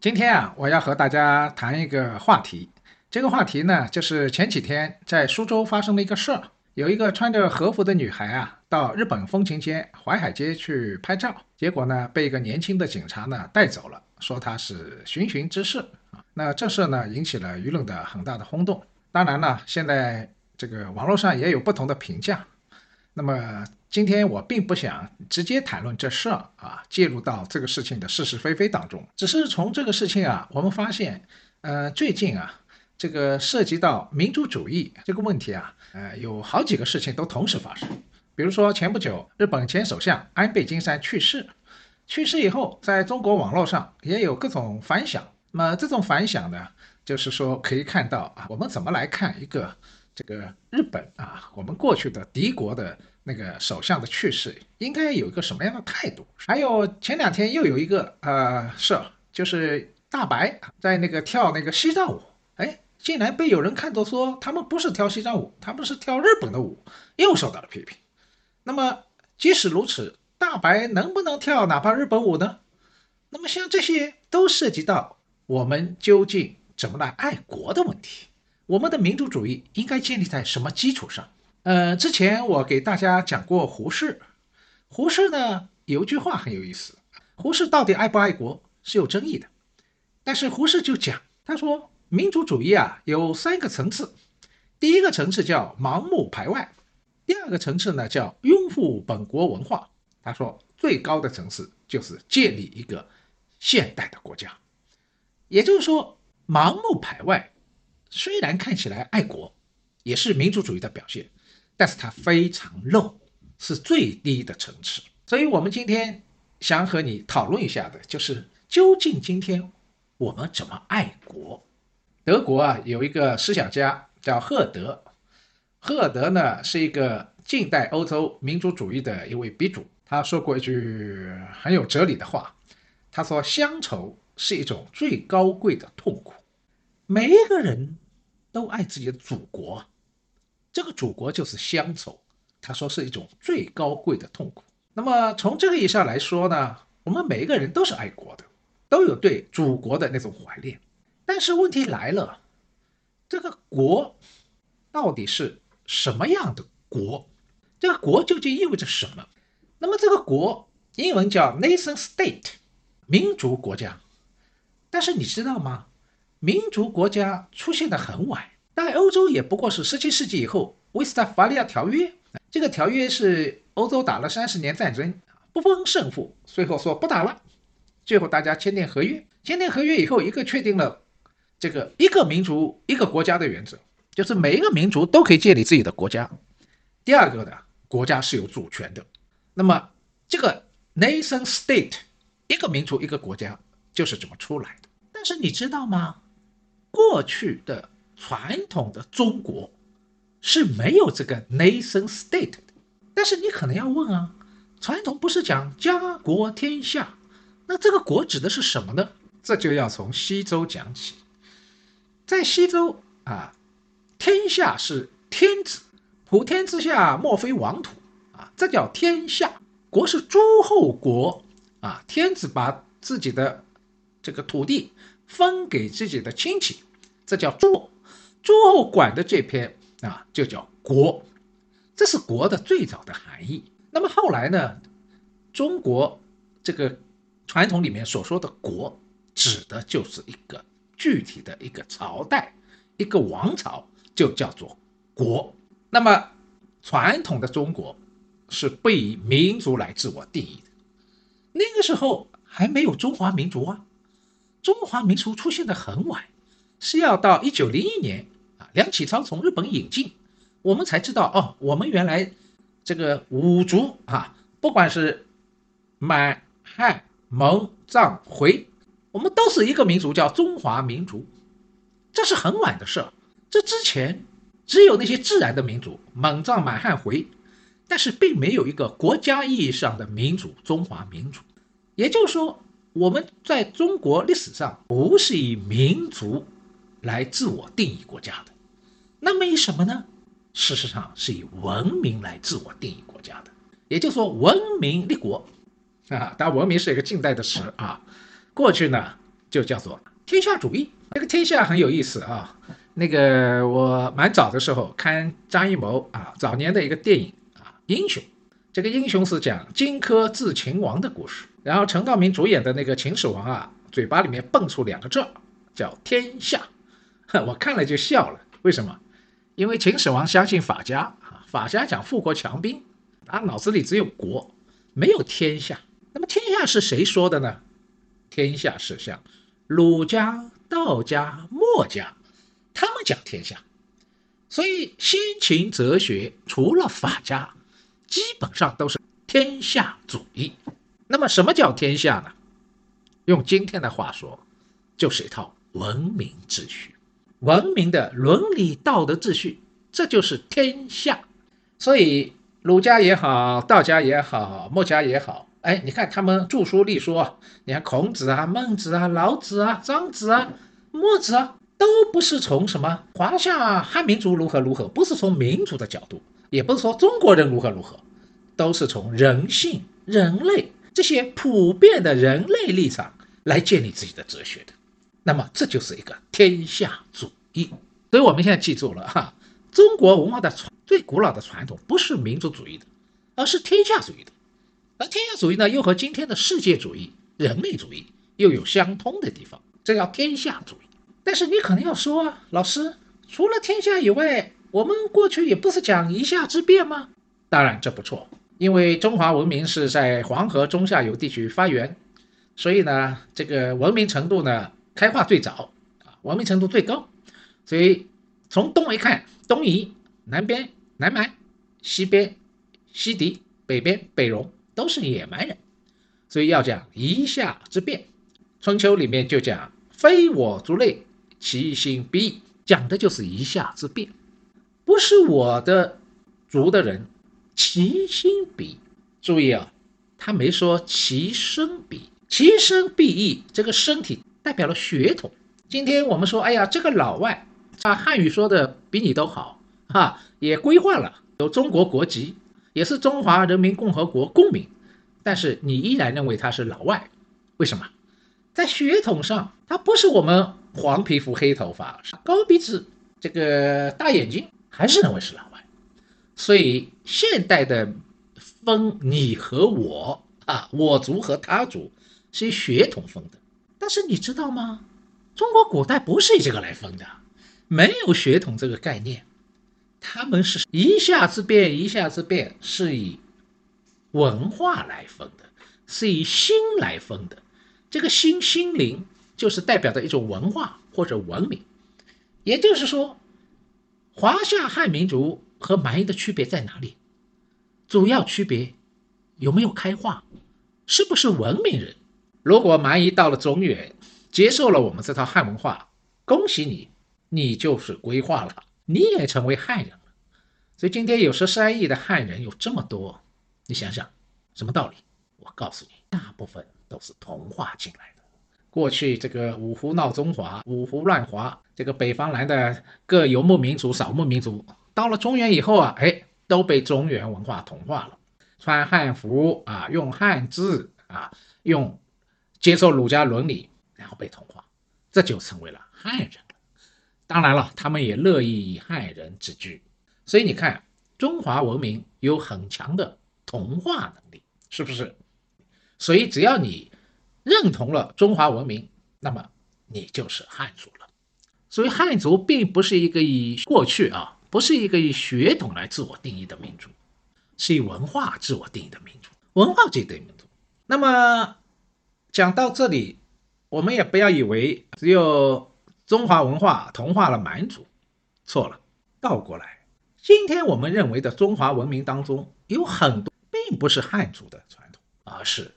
今天啊，我要和大家谈一个话题。这个话题呢，就是前几天在苏州发生的一个事儿。有一个穿着和服的女孩啊，到日本风情街淮海街去拍照，结果呢，被一个年轻的警察呢带走了，说她是寻衅滋事啊。那这事呢，引起了舆论的很大的轰动。当然了，现在这个网络上也有不同的评价。那么今天我并不想直接谈论这事儿啊，介入到这个事情的是是非非当中，只是从这个事情啊，我们发现，呃，最近啊，这个涉及到民族主义这个问题啊，呃，有好几个事情都同时发生。比如说前不久，日本前首相安倍晋三去世，去世以后，在中国网络上也有各种反响。那么这种反响呢，就是说可以看到啊，我们怎么来看一个。这个日本啊，我们过去的敌国的那个首相的去世，应该有一个什么样的态度？还有前两天又有一个呃事儿，就是大白在那个跳那个西藏舞，哎，竟然被有人看作说他们不是跳西藏舞，他们是跳日本的舞，又受到了批评。那么即使如此，大白能不能跳哪怕日本舞呢？那么像这些都涉及到我们究竟怎么来爱国的问题。我们的民族主义应该建立在什么基础上？呃，之前我给大家讲过胡适，胡适呢有一句话很有意思，胡适到底爱不爱国是有争议的，但是胡适就讲，他说民族主义啊有三个层次，第一个层次叫盲目排外，第二个层次呢叫拥护本国文化，他说最高的层次就是建立一个现代的国家，也就是说盲目排外。虽然看起来爱国，也是民族主义的表现，但是它非常 low，是最低的层次。所以，我们今天想和你讨论一下的，就是究竟今天我们怎么爱国？德国啊，有一个思想家叫赫德，赫德呢是一个近代欧洲民族主义的一位鼻祖。他说过一句很有哲理的话，他说：“乡愁是一种最高贵的痛苦。”每一个人都爱自己的祖国，这个祖国就是乡愁。他说是一种最高贵的痛苦。那么从这个意义上来说呢，我们每一个人都是爱国的，都有对祖国的那种怀念。但是问题来了，这个国到底是什么样的国？这个国究竟意味着什么？那么这个国英文叫 nation state，民族国家。但是你知道吗？民族国家出现的很晚，在欧洲也不过是十七世纪以后，威斯特伐利亚条约。这个条约是欧洲打了三十年战争，不分胜负，最后说不打了。最后大家签订合约，签订合约以后，一个确定了这个一个民族一个国家的原则，就是每一个民族都可以建立自己的国家。第二个呢，国家是有主权的。那么这个 nation state，一个民族一个国家就是怎么出来的？但是你知道吗？过去的传统的中国是没有这个 nation state 的，但是你可能要问啊，传统不是讲家国天下，那这个国指的是什么呢？这就要从西周讲起，在西周啊，天下是天子，普天之下莫非王土啊，这叫天下。国是诸侯国啊，天子把自己的这个土地分给自己的亲戚，这叫诸诸侯管的这篇啊，就叫国。这是国的最早的含义。那么后来呢，中国这个传统里面所说的国，指的就是一个具体的一个朝代、一个王朝，就叫做国。那么传统的中国是不以民族来自我定义的。那个时候还没有中华民族啊，中华民族出现的很晚，是要到一九零一年啊，梁启超从日本引进。我们才知道哦，我们原来这个五族啊，不管是满汉蒙藏回，我们都是一个民族，叫中华民族。这是很晚的事儿。这之前只有那些自然的民族，蒙藏满汉回，但是并没有一个国家意义上的民族——中华民族。也就是说，我们在中国历史上不是以民族来自我定义国家的。那么以什么呢？事实上是以文明来自我定义国家的，也就是说文明立国啊。当然，文明是一个近代的词啊。过去呢就叫做天下主义。这个天下很有意思啊。那个我蛮早的时候看张艺谋啊早年的一个电影啊英雄。这个英雄是讲荆轲刺秦王的故事。然后陈道明主演的那个秦始皇啊，嘴巴里面蹦出两个字叫天下。我看了就笑了。为什么？因为秦始皇相信法家啊，法家讲富国强兵，他脑子里只有国，没有天下。那么天下是谁说的呢？天下是像儒家、道家、墨家，他们讲天下。所以先秦哲学除了法家，基本上都是天下主义。那么什么叫天下呢？用今天的话说，就是一套文明秩序。文明的伦理道德秩序，这就是天下。所以儒家也好，道家也好，墨家也好，哎，你看他们著书立说，你看孔子啊、孟子啊、老子啊、张子啊、墨子啊，都不是从什么华夏汉民族如何如何，不是从民族的角度，也不是说中国人如何如何，都是从人性、人类这些普遍的人类立场来建立自己的哲学的。那么这就是一个天下主义，所以我们现在记住了 哈，中国文化的传最古老的传统不是民族主义的，而是天下主义的。而天下主义呢，又和今天的世界主义、人类主义又有相通的地方，这叫天下主义。但是你可能要说啊，老师，除了天下以外，我们过去也不是讲一下之变吗？当然这不错，因为中华文明是在黄河中下游地区发源，所以呢，这个文明程度呢。开化最早啊，文明程度最高，所以从东一看，东夷、南边南蛮、西边西狄、北边北戎都是野蛮人，所以要讲夷夏之变。春秋里面就讲非我族类，其心必异，讲的就是夷夏之变，不是我的族的人，其心必。注意啊，他没说其身必，其身必异，这个身体。代表了血统。今天我们说，哎呀，这个老外啊，汉语说的比你都好，哈，也规划了，有中国国籍，也是中华人民共和国公民，但是你依然认为他是老外，为什么？在血统上，他不是我们黄皮肤黑头发，高鼻子，这个大眼睛，还是认为是老外。所以现代的分你和我啊，我族和他族，是以血统分的。但是你知道吗？中国古代不是以这个来分的，没有血统这个概念，他们是一下之变，一下之变是以文化来分的，是以心来分的。这个心心灵就是代表的一种文化或者文明。也就是说，华夏汉民族和蛮夷的区别在哪里？主要区别有没有开化？是不是文明人？如果蛮夷到了中原，接受了我们这套汉文化，恭喜你，你就是归化了，你也成为汉人了。所以今天有十三亿的汉人有这么多，你想想什么道理？我告诉你，大部分都是同化进来的。过去这个五胡闹中华，五胡乱华，这个北方来的各游牧民族、少数民族，到了中原以后啊，哎，都被中原文化同化了，穿汉服啊，用汉字啊，用接受儒家伦理，然后被同化，这就成为了汉人了。当然了，他们也乐意以汉人自居，所以你看，中华文明有很强的同化能力，是不是？所以只要你认同了中华文明，那么你就是汉族了。所以汉族并不是一个以过去啊，不是一个以血统来自我定义的民族，是以文化自我定义的民族，文化自己的民族。那么讲到这里，我们也不要以为只有中华文化同化了蛮族，错了，倒过来，今天我们认为的中华文明当中有很多并不是汉族的传统，而是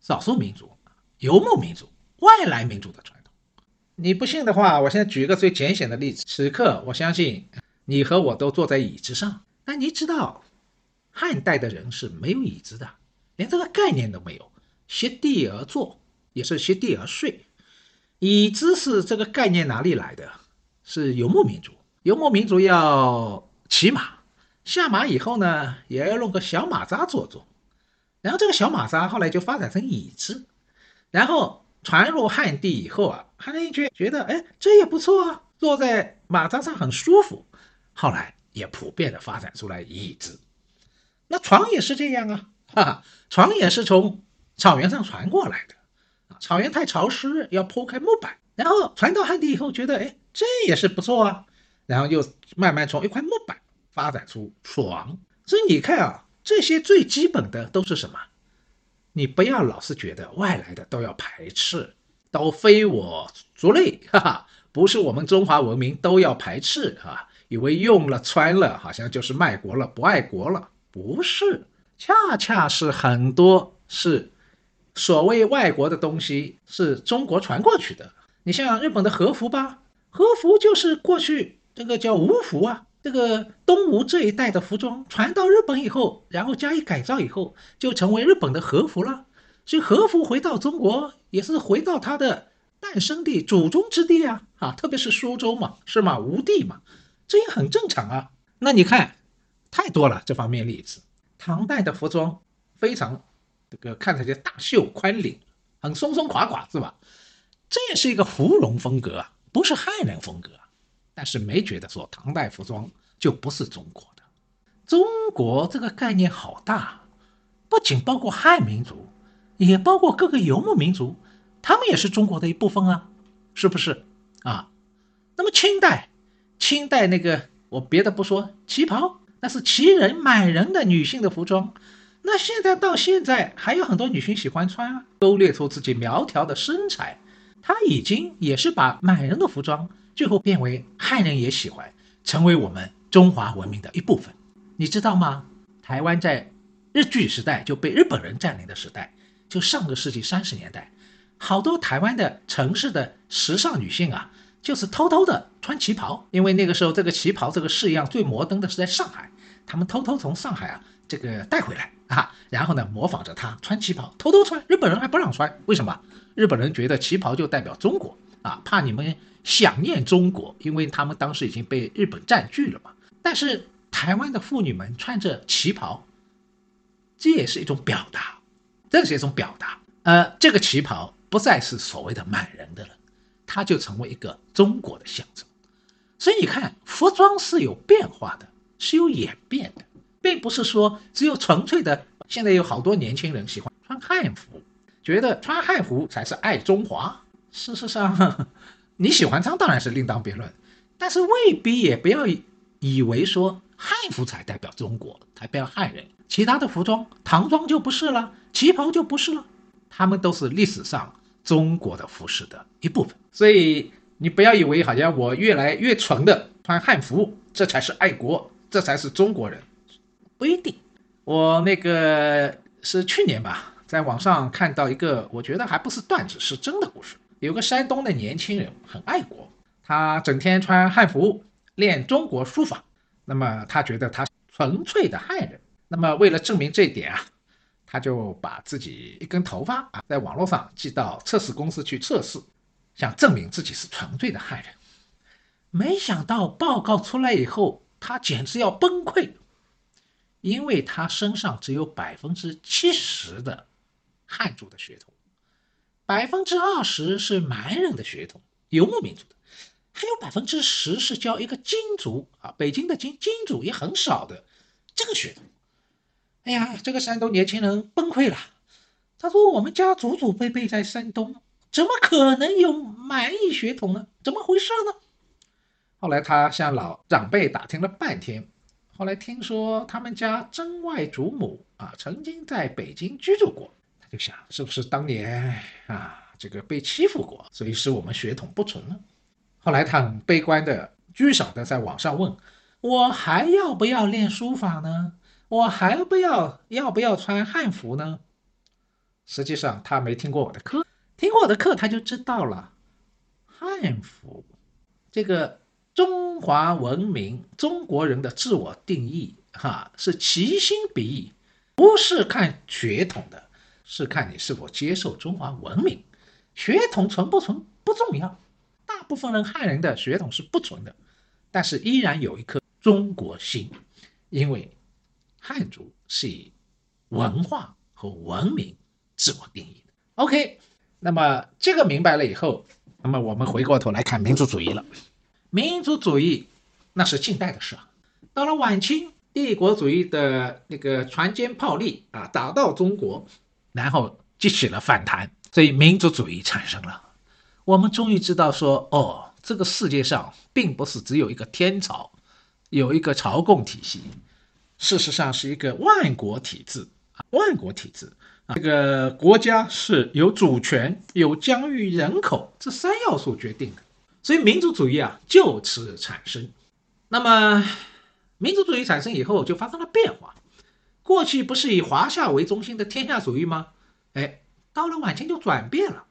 少数民族、游牧民族、外来民族的传统。你不信的话，我现在举一个最浅显的例子。此刻，我相信你和我都坐在椅子上。但你知道，汉代的人是没有椅子的，连这个概念都没有。席地而坐也是席地而睡。椅子是这个概念哪里来的？是游牧民族。游牧民族要骑马，下马以后呢，也要弄个小马扎坐坐。然后这个小马扎后来就发展成椅子，然后。传入汉地以后啊，汉人觉觉得，哎，这也不错啊，坐在马扎上很舒服。后来也普遍的发展出来椅子，那床也是这样啊，哈哈，床也是从草原上传过来的啊。草原太潮湿，要铺开木板，然后传到汉地以后，觉得，哎，这也是不错啊，然后又慢慢从一块木板发展出床。所以你看啊，这些最基本的都是什么？你不要老是觉得外来的都要排斥，都非我族类，哈哈，不是我们中华文明都要排斥啊？以为用了穿了好像就是卖国了，不爱国了？不是，恰恰是很多是所谓外国的东西是中国传过去的。你像日本的和服吧，和服就是过去这个叫吴服啊。这个东吴这一代的服装传到日本以后，然后加以改造以后，就成为日本的和服了。所以和服回到中国，也是回到它的诞生地、祖宗之地啊！啊，特别是苏州嘛，是吗？吴地嘛，这也很正常啊。那你看，太多了这方面例子。唐代的服装非常这个看起来大袖宽领，很松松垮垮，是吧？这也是一个芙蓉风格啊，不是汉人风格。但是没觉得说唐代服装就不是中国的，中国这个概念好大，不仅包括汉民族，也包括各个游牧民族，他们也是中国的一部分啊，是不是啊？那么清代，清代那个我别的不说，旗袍那是旗人满人的女性的服装，那现在到现在还有很多女性喜欢穿啊，勾勒出自己苗条的身材，她已经也是把满人的服装。最后变为汉人也喜欢，成为我们中华文明的一部分。你知道吗？台湾在日据时代就被日本人占领的时代，就上个世纪三十年代，好多台湾的城市的时尚女性啊，就是偷偷的穿旗袍，因为那个时候这个旗袍这个式样最摩登的是在上海，他们偷偷从上海啊这个带回来啊，然后呢模仿着他穿旗袍，偷偷穿，日本人还不让穿，为什么？日本人觉得旗袍就代表中国啊，怕你们。想念中国，因为他们当时已经被日本占据了嘛。但是台湾的妇女们穿着旗袍，这也是一种表达，这是一种表达。呃，这个旗袍不再是所谓的满人的了，它就成为一个中国的象征。所以你看，服装是有变化的，是有演变的，并不是说只有纯粹的。现在有好多年轻人喜欢穿汉服，觉得穿汉服才是爱中华。事实上。你喜欢穿当然是另当别论，但是未必也不要以为说汉服才代表中国，才代表汉人，其他的服装唐装就不是了，旗袍就不是了，他们都是历史上中国的服饰的一部分。所以你不要以为好像我越来越纯的穿汉服，这才是爱国，这才是中国人，不一定。我那个是去年吧，在网上看到一个，我觉得还不是段子，是真的故事。有个山东的年轻人很爱国，他整天穿汉服练中国书法。那么他觉得他纯粹的汉人。那么为了证明这一点啊，他就把自己一根头发啊，在网络上寄到测试公司去测试，想证明自己是纯粹的汉人。没想到报告出来以后，他简直要崩溃，因为他身上只有百分之七十的汉族的血统，百分之二十是蛮人的血统，游牧民族的，还有百分之十是叫一个金族啊，北京的金金族也很少的这个血统。哎呀，这个山东年轻人崩溃了，他说：“我们家祖祖辈辈在山东，怎么可能有蛮夷血统呢？怎么回事呢？”后来他向老长辈打听了半天，后来听说他们家曾外祖母啊曾经在北京居住过，他就想是不是当年啊这个被欺负过，所以使我们血统不纯呢？后来他很悲观的、沮丧的在网上问：“我还要不要练书法呢？我还不要要不要穿汉服呢？”实际上他没听过我的课，听过我的课他就知道了，汉服这个。中华文明，中国人的自我定义，哈，是其心必异，不是看血统的，是看你是否接受中华文明。血统纯不纯不重要，大部分人汉人的血统是不纯的，但是依然有一颗中国心，因为汉族是以文化和文明自我定义的。OK，那么这个明白了以后，那么我们回过头来看民族主义了。民族主义那是近代的事，到了晚清，帝国主义的那个船坚炮利啊，打到中国，然后激起了反弹，所以民族主义产生了。我们终于知道说，哦，这个世界上并不是只有一个天朝，有一个朝贡体系，事实上是一个万国体制啊，万国体制，这个国家是有主权、有疆域、人口这三要素决定的。所以民族主义啊就此产生。那么，民族主义产生以后就发生了变化。过去不是以华夏为中心的天下主义吗？哎，到了晚清就转变了，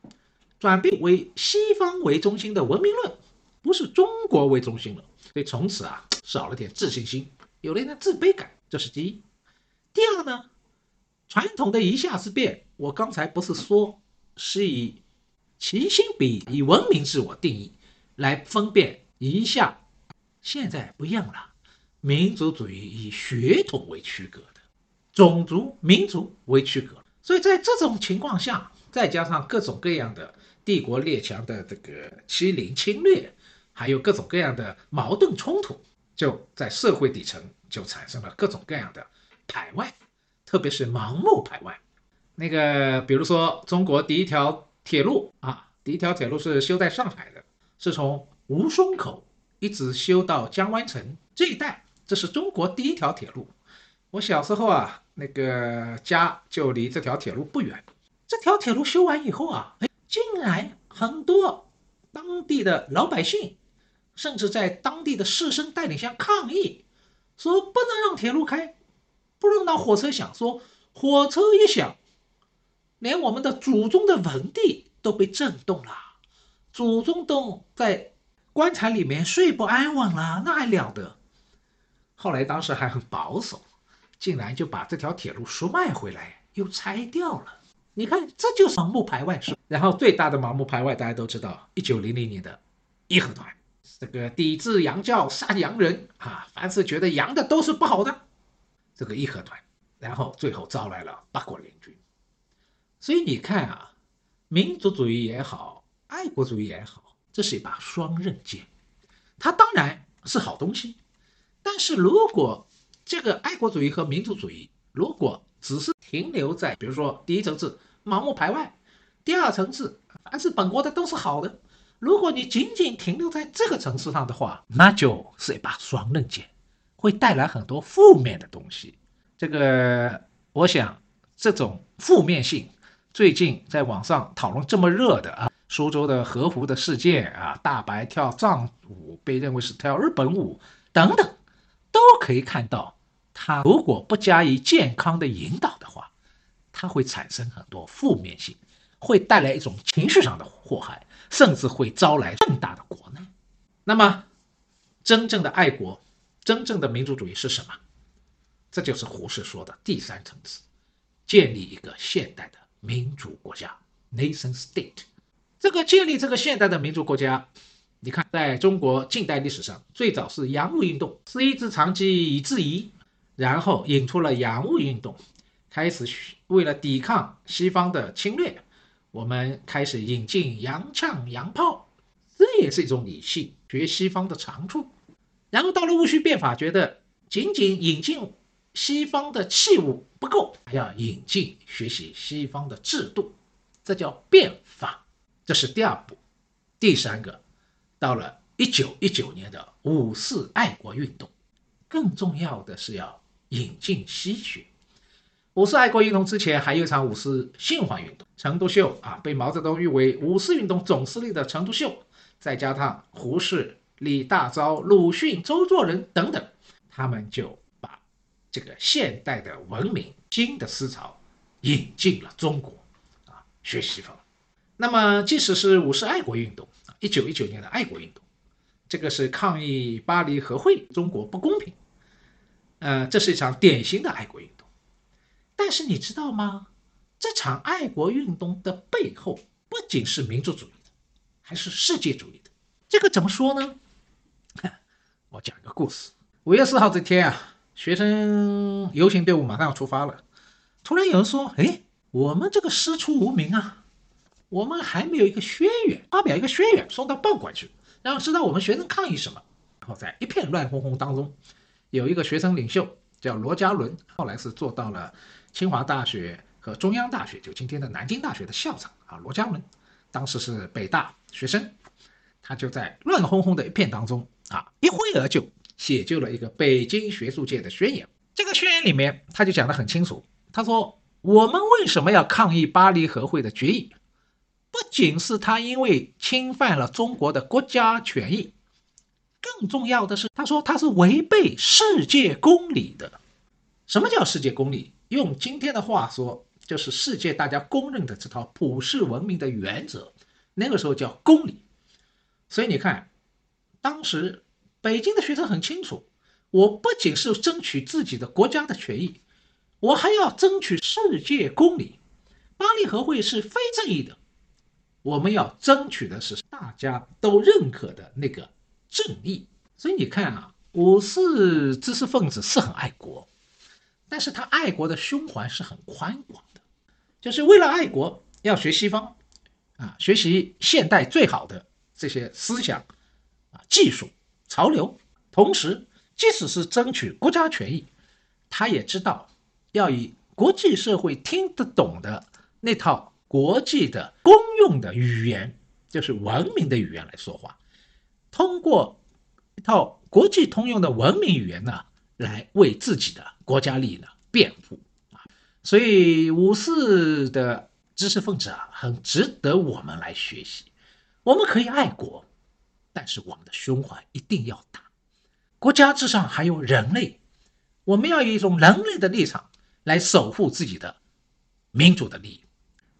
转变为西方为中心的文明论，不是中国为中心了。所以从此啊少了点自信心，有了一点自卑感，这是第一。第二呢，传统的一夏之变，我刚才不是说是以其心比以文明自我定义。来分辨一下，现在不一样了。民族主义以血统为区隔的，种族、民族为区隔。所以在这种情况下，再加上各种各样的帝国列强的这个欺凌侵略，还有各种各样的矛盾冲突，就在社会底层就产生了各种各样的排外，特别是盲目排外。那个，比如说中国第一条铁路啊，第一条铁路是修在上海的。是从吴淞口一直修到江湾城这一带，这是中国第一条铁路。我小时候啊，那个家就离这条铁路不远。这条铁路修完以后啊，哎，竟然很多当地的老百姓，甚至在当地的士绅带领下抗议，说不能让铁路开，不能让火车响。说火车一响，连我们的祖宗的坟地都被震动了。祖宗都在棺材里面睡不安稳了，那还了得？后来当时还很保守，竟然就把这条铁路赎卖回来，又拆掉了。你看，这就是盲目排外。然后最大的盲目排外，大家都知道，一九零零年的义和团，这个抵制洋教、杀洋人啊，凡是觉得洋的都是不好的，这个义和团，然后最后招来了八国联军。所以你看啊，民族主义也好。爱国主义也好，这是一把双刃剑，它当然是好东西，但是如果这个爱国主义和民族主义如果只是停留在，比如说第一层次盲目排外，第二层次凡是本国的都是好的，如果你仅仅停留在这个层次上的话，那就是一把双刃剑，会带来很多负面的东西。这个我想这种负面性，最近在网上讨论这么热的啊。苏州的和服的事件啊，大白跳藏舞被认为是跳日本舞等等，都可以看到，他如果不加以健康的引导的话，它会产生很多负面性，会带来一种情绪上的祸害，甚至会招来更大的国难。那么，真正的爱国，真正的民族主义是什么？这就是胡适说的第三层次，建立一个现代的民主国家 （nation state）。这个建立这个现代的民族国家，你看，在中国近代历史上，最早是洋务运动，是一直长期以质疑，然后引出了洋务运动，开始为了抵抗西方的侵略，我们开始引进洋枪洋炮，这也是一种理性学西方的长处。然后到了戊戌变法，觉得仅仅引进西方的器物不够，还要引进学习西方的制度，这叫变法，这是第二步。第三个。到了一九一九年的五四爱国运动，更重要的是要引进西学。五四爱国运动之前还有一场五四新文化运动，陈独秀啊被毛泽东誉为五四运动总司令的陈独秀，再加上胡适、李大钊、鲁迅、周作人等等，他们就把这个现代的文明、新的思潮引进了中国啊，学西方。那么，即使是五四爱国运动。一九一九年的爱国运动，这个是抗议巴黎和会，中国不公平。呃，这是一场典型的爱国运动。但是你知道吗？这场爱国运动的背后不仅是民族主义的，还是世界主义的。这个怎么说呢？我讲一个故事。五月四号这天啊，学生游行队伍马上要出发了。突然有人说：“哎，我们这个师出无名啊。”我们还没有一个宣言，发表一个宣言送到报馆去，然后知道我们学生抗议什么。然后在一片乱哄哄当中，有一个学生领袖叫罗家伦，后来是做到了清华大学和中央大学，就今天的南京大学的校长啊。罗家伦当时是北大学生，他就在乱哄哄的一片当中啊，一挥而就写就了一个北京学术界的宣言。这个宣言里面他就讲得很清楚，他说我们为什么要抗议巴黎和会的决议？不仅是他因为侵犯了中国的国家权益，更重要的是，他说他是违背世界公理的。什么叫世界公理？用今天的话说，就是世界大家公认的这套普世文明的原则。那个时候叫公理。所以你看，当时北京的学生很清楚，我不仅是争取自己的国家的权益，我还要争取世界公理。巴黎和会是非正义的。我们要争取的是大家都认可的那个正义，所以你看啊，五四知识分子是很爱国，但是他爱国的胸怀是很宽广的，就是为了爱国要学西方，啊，学习现代最好的这些思想，啊，技术潮流，同时即使是争取国家权益，他也知道要以国际社会听得懂的那套。国际的公用的语言就是文明的语言来说话，通过一套国际通用的文明语言呢，来为自己的国家利益呢辩护啊。所以五四的知识分子啊，很值得我们来学习。我们可以爱国，但是我们的胸怀一定要大。国家之上还有人类，我们要以一种人类的立场来守护自己的民主的利益。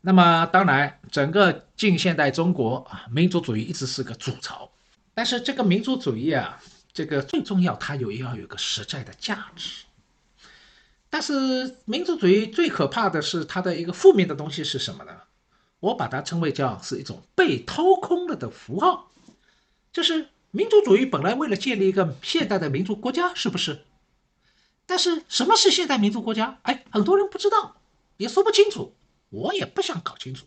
那么当然，整个近现代中国啊，民族主义一直是个主潮。但是这个民族主义啊，这个最重要，它有要有个实在的价值。但是民族主义最可怕的是它的一个负面的东西是什么呢？我把它称为叫是一种被掏空了的符号。就是民族主义本来为了建立一个现代的民族国家，是不是？但是什么是现代民族国家？哎，很多人不知道，也说不清楚。我也不想搞清楚，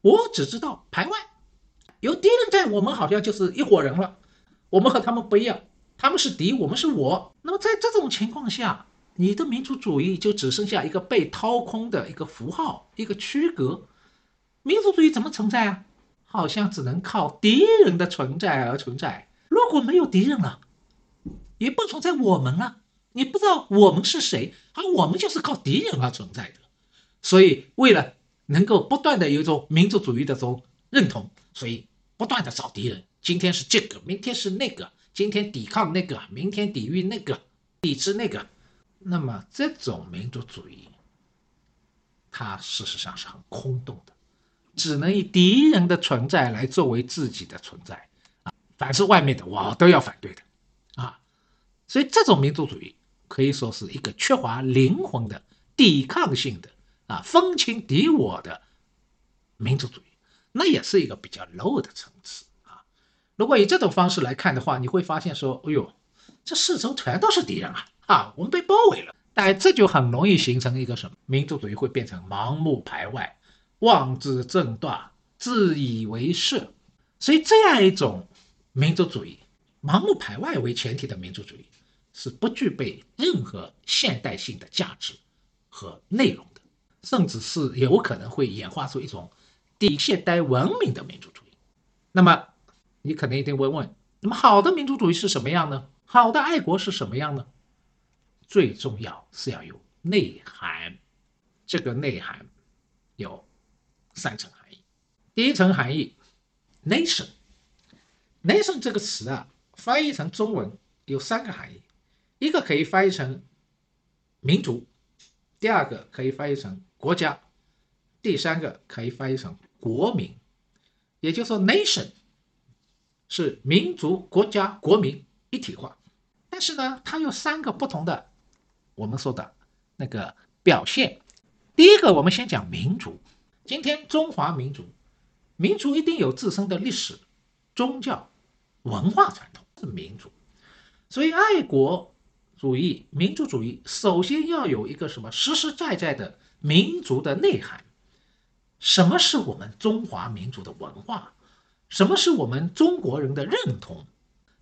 我只知道排外，有敌人在，我们好像就是一伙人了。我们和他们不一样，他们是敌，我们是我。那么在这种情况下，你的民族主义就只剩下一个被掏空的一个符号，一个区隔。民族主义怎么存在啊？好像只能靠敌人的存在而存在。如果没有敌人了，也不存在我们了。你不知道我们是谁，而我们就是靠敌人而存在的。所以为了能够不断的有一种民族主义的这种认同，所以不断的找敌人。今天是这个，明天是那个，今天抵抗那个，明天抵御那个，抵制那个。那么这种民族主义，它事实上是很空洞的，只能以敌人的存在来作为自己的存在啊。凡是外面的，我都要反对的啊。所以这种民族主义可以说是一个缺乏灵魂的抵抗性的。啊，分清敌我的民族主义，那也是一个比较 low 的层次啊。如果以这种方式来看的话，你会发现说，哎呦，这四周全都是敌人啊！啊，我们被包围了。但这就很容易形成一个什么？民族主义会变成盲目排外、妄自正断、自以为是。所以这样一种民族主义，盲目排外为前提的民族主义，是不具备任何现代性的价值和内容的，甚至是有可能会演化出一种底现代文明的民族主义。那么，你可能一定会问：那么好的民族主义是什么样呢？好的爱国是什么样呢？最重要是要有内涵，这个内涵有三层含义。第一层含义，nation，nation 这个词啊，翻译成中文有三个含义，一个可以翻译成民族，第二个可以翻译成国家，第三个可以翻译成国民。也就是说，nation 是民族、国家、国民一体化，但是呢，它有三个不同的。我们说的那个表现，第一个，我们先讲民族。今天中华民族，民族一定有自身的历史、宗教、文化传统，是民族。所以，爱国主义、民族主义首先要有一个什么实实在在的民族的内涵。什么是我们中华民族的文化？什么是我们中国人的认同？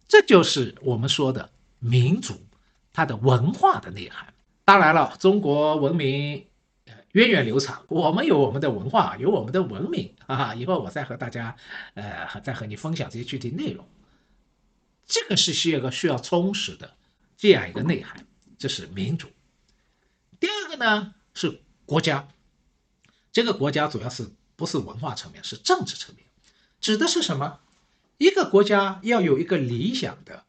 这就是我们说的民族。它的文化的内涵，当然了，中国文明源远流长，我们有我们的文化，有我们的文明啊。以后我再和大家，呃，再和你分享这些具体内容。这个是需要一个需要充实的这样一个内涵，这是民主。第二个呢是国家，这个国家主要是不是文化层面，是政治层面，指的是什么？一个国家要有一个理想的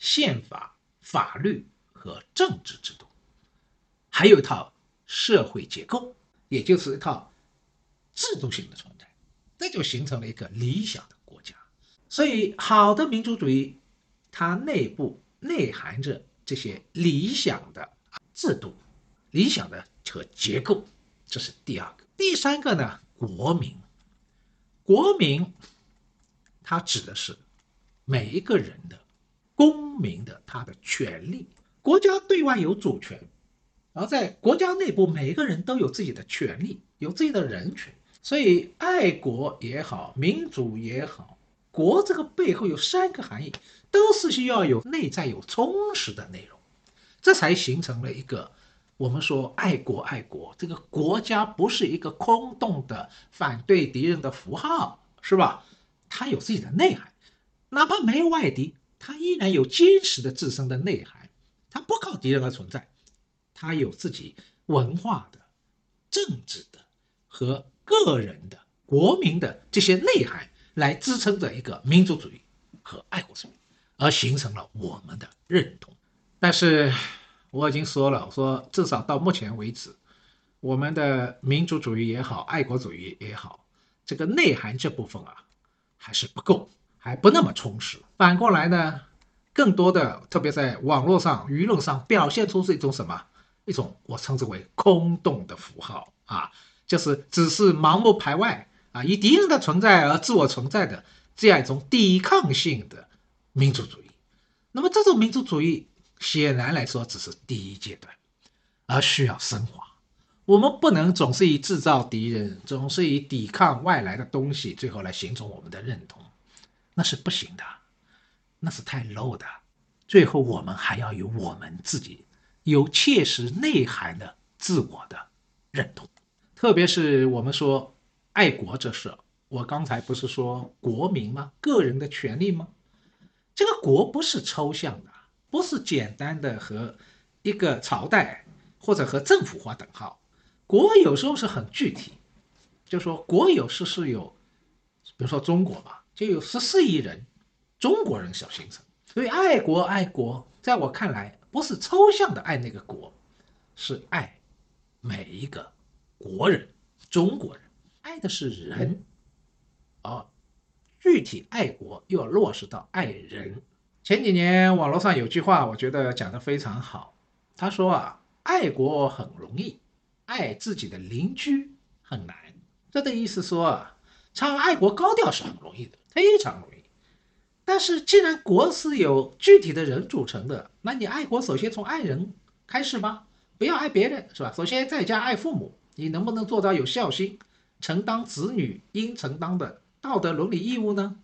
宪法、法律。和政治制度，还有一套社会结构，也就是一套制度性的存在，这就形成了一个理想的国家。所以，好的民族主义，它内部内含着这些理想的制度、理想的和结构，这是第二个。第三个呢，国民，国民，它指的是每一个人的公民的他的权利。国家对外有主权，而在国家内部，每个人都有自己的权利，有自己的人权。所以，爱国也好，民主也好，国这个背后有三个含义，都是需要有内在有充实的内容，这才形成了一个我们说爱国爱国。这个国家不是一个空洞的反对敌人的符号，是吧？它有自己的内涵，哪怕没有外敌，它依然有坚实的自身的内涵。它不靠敌人而存在，它有自己文化的、政治的和个人的、国民的这些内涵来支撑着一个民族主义和爱国主义，而形成了我们的认同。但是我已经说了，我说至少到目前为止，我们的民族主义也好，爱国主义也好，这个内涵这部分啊还是不够，还不那么充实。反过来呢？更多的，特别在网络上、舆论上表现出是一种什么？一种我称之为空洞的符号啊，就是只是盲目排外啊，以敌人的存在而自我存在的这样一种抵抗性的民族主义。那么这种民族主义显然来说只是第一阶段，而需要升华。我们不能总是以制造敌人，总是以抵抗外来的东西，最后来形成我们的认同，那是不行的。那是太 low 的，最后我们还要有我们自己有切实内涵的自我的认同，特别是我们说爱国这事，我刚才不是说国民吗？个人的权利吗？这个国不是抽象的，不是简单的和一个朝代或者和政府划等号，国有时候是很具体，就说国有时是有，比如说中国吧，就有十四亿人。中国人小形成，所以爱国爱国，在我看来不是抽象的爱那个国，是爱每一个国人，中国人，爱的是人，而具体爱国又要落实到爱人。前几年网络上有句话，我觉得讲的非常好，他说啊，爱国很容易，爱自己的邻居很难。这的意思说啊，唱爱国高调是很容易的，非常容易。但是既然国是由具体的人组成的，那你爱国首先从爱人开始吧，不要爱别人，是吧？首先在家爱父母，你能不能做到有孝心，承担子女应承担的道德伦理义务呢？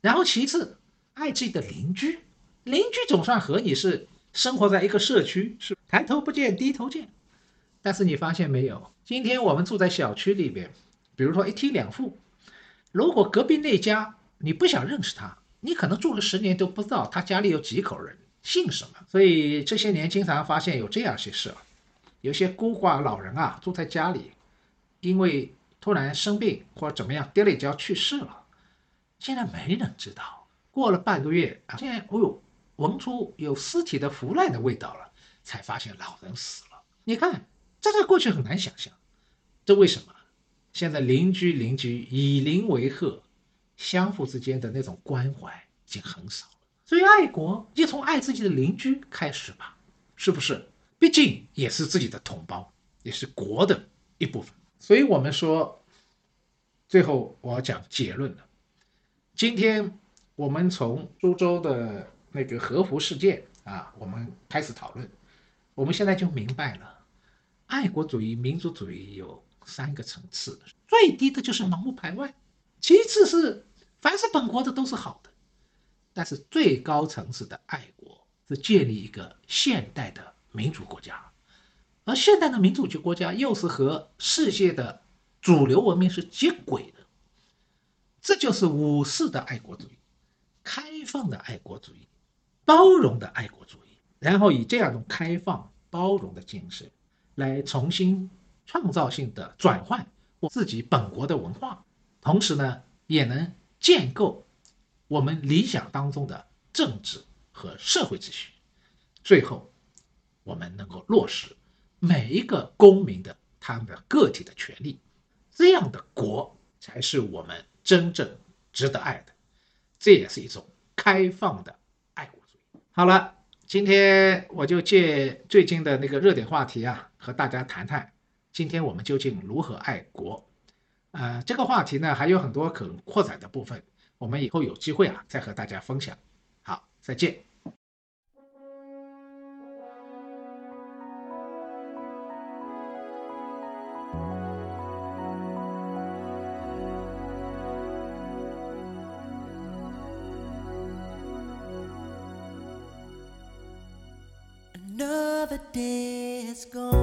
然后其次，爱自己的邻居，邻居总算和你是生活在一个社区，是抬头不见低头见。但是你发现没有，今天我们住在小区里边，比如说一梯两户，如果隔壁那家你不想认识他，你可能住了十年都不知道他家里有几口人，姓什么。所以这些年经常发现有这样些事，有些孤寡老人啊住在家里，因为突然生病或者怎么样跌了一跤去世了。现在没人知道，过了半个月啊，现在哦呦，闻出有尸体的腐烂的味道了，才发现老人死了。你看，这在过去很难想象，这为什么？现在邻居邻居以邻为壑，相互之间的那种关怀已经很少了。所以爱国就从爱自己的邻居开始吧，是不是？毕竟也是自己的同胞，也是国的一部分。所以我们说，最后我要讲结论了。今天我们从苏州的那个和服事件啊，我们开始讨论，我们现在就明白了，爱国主义、民族主义有三个层次，最低的就是盲目排外，其次是凡是本国的都是好的，但是最高层次的爱国是建立一个现代的民主国家，而现代的民主国家又是和世界的主流文明是接轨的。这就是武士的爱国主义，开放的爱国主义，包容的爱国主义，然后以这样一种开放包容的精神，来重新创造性的转换我自己本国的文化，同时呢，也能建构我们理想当中的政治和社会秩序，最后，我们能够落实每一个公民的他们的个体的权利，这样的国才是我们。真正值得爱的，这也是一种开放的爱国主义。好了，今天我就借最近的那个热点话题啊，和大家谈谈，今天我们究竟如何爱国？呃，这个话题呢还有很多可扩展的部分，我们以后有机会啊再和大家分享。好，再见。it's gone.